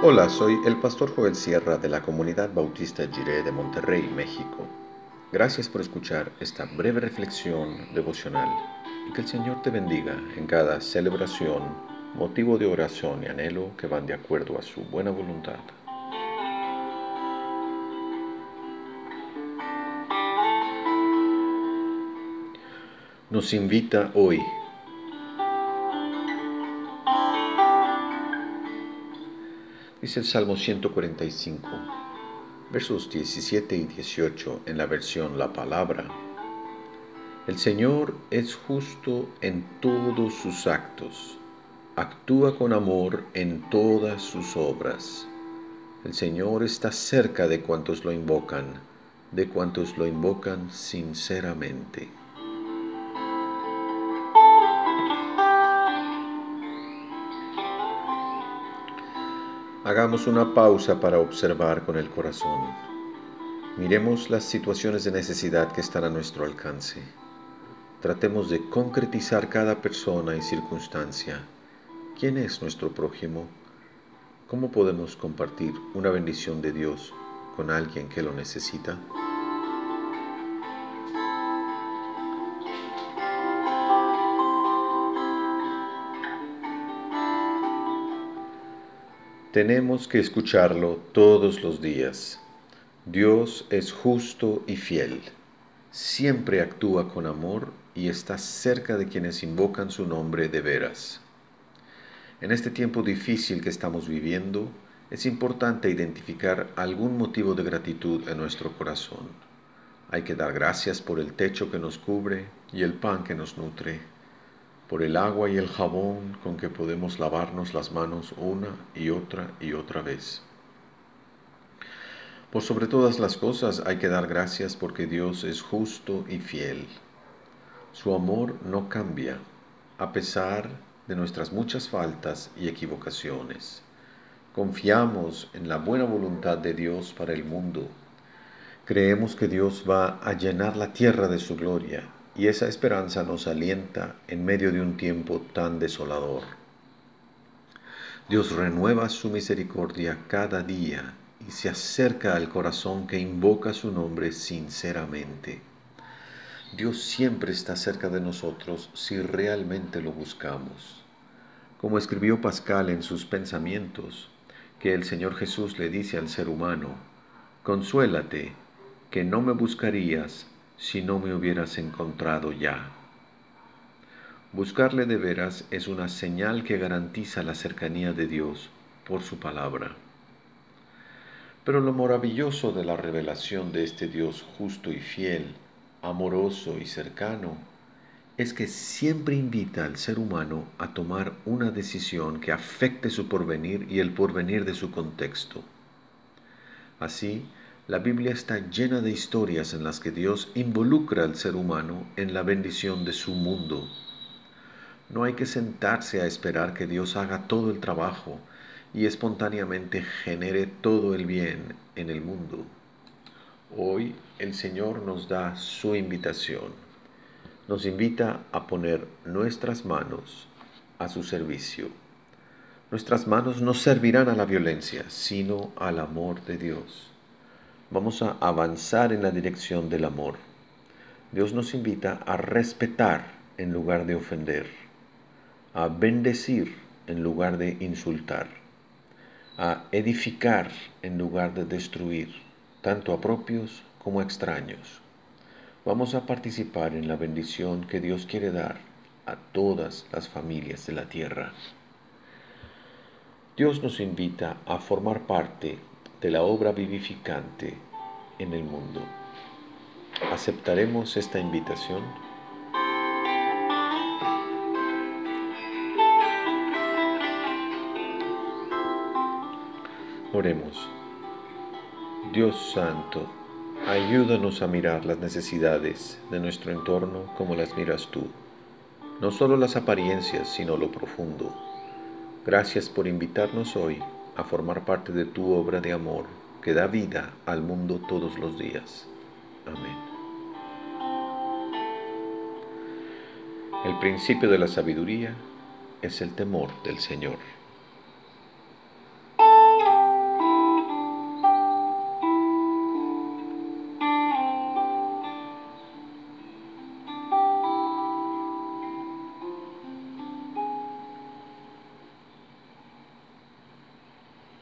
Hola, soy el pastor Joel Sierra de la comunidad bautista Jiré de Monterrey, México. Gracias por escuchar esta breve reflexión devocional y que el Señor te bendiga en cada celebración, motivo de oración y anhelo que van de acuerdo a su buena voluntad. Nos invita hoy Dice el Salmo 145, versos 17 y 18 en la versión La Palabra. El Señor es justo en todos sus actos, actúa con amor en todas sus obras. El Señor está cerca de cuantos lo invocan, de cuantos lo invocan sinceramente. Hagamos una pausa para observar con el corazón. Miremos las situaciones de necesidad que están a nuestro alcance. Tratemos de concretizar cada persona y circunstancia. ¿Quién es nuestro prójimo? ¿Cómo podemos compartir una bendición de Dios con alguien que lo necesita? Tenemos que escucharlo todos los días. Dios es justo y fiel. Siempre actúa con amor y está cerca de quienes invocan su nombre de veras. En este tiempo difícil que estamos viviendo, es importante identificar algún motivo de gratitud en nuestro corazón. Hay que dar gracias por el techo que nos cubre y el pan que nos nutre por el agua y el jabón con que podemos lavarnos las manos una y otra y otra vez. Por sobre todas las cosas hay que dar gracias porque Dios es justo y fiel. Su amor no cambia, a pesar de nuestras muchas faltas y equivocaciones. Confiamos en la buena voluntad de Dios para el mundo. Creemos que Dios va a llenar la tierra de su gloria y esa esperanza nos alienta en medio de un tiempo tan desolador. Dios renueva su misericordia cada día y se acerca al corazón que invoca su nombre sinceramente. Dios siempre está cerca de nosotros si realmente lo buscamos. Como escribió Pascal en sus pensamientos, que el Señor Jesús le dice al ser humano, Consuélate, que no me buscarías si no me hubieras encontrado ya. Buscarle de veras es una señal que garantiza la cercanía de Dios por su palabra. Pero lo maravilloso de la revelación de este Dios justo y fiel, amoroso y cercano, es que siempre invita al ser humano a tomar una decisión que afecte su porvenir y el porvenir de su contexto. Así, la Biblia está llena de historias en las que Dios involucra al ser humano en la bendición de su mundo. No hay que sentarse a esperar que Dios haga todo el trabajo y espontáneamente genere todo el bien en el mundo. Hoy el Señor nos da su invitación. Nos invita a poner nuestras manos a su servicio. Nuestras manos no servirán a la violencia, sino al amor de Dios vamos a avanzar en la dirección del amor. Dios nos invita a respetar en lugar de ofender, a bendecir en lugar de insultar, a edificar en lugar de destruir, tanto a propios como a extraños. Vamos a participar en la bendición que Dios quiere dar a todas las familias de la tierra. Dios nos invita a formar parte de la obra vivificante en el mundo. ¿Aceptaremos esta invitación? Oremos. Dios Santo, ayúdanos a mirar las necesidades de nuestro entorno como las miras tú, no solo las apariencias, sino lo profundo. Gracias por invitarnos hoy a formar parte de tu obra de amor que da vida al mundo todos los días. Amén. El principio de la sabiduría es el temor del Señor.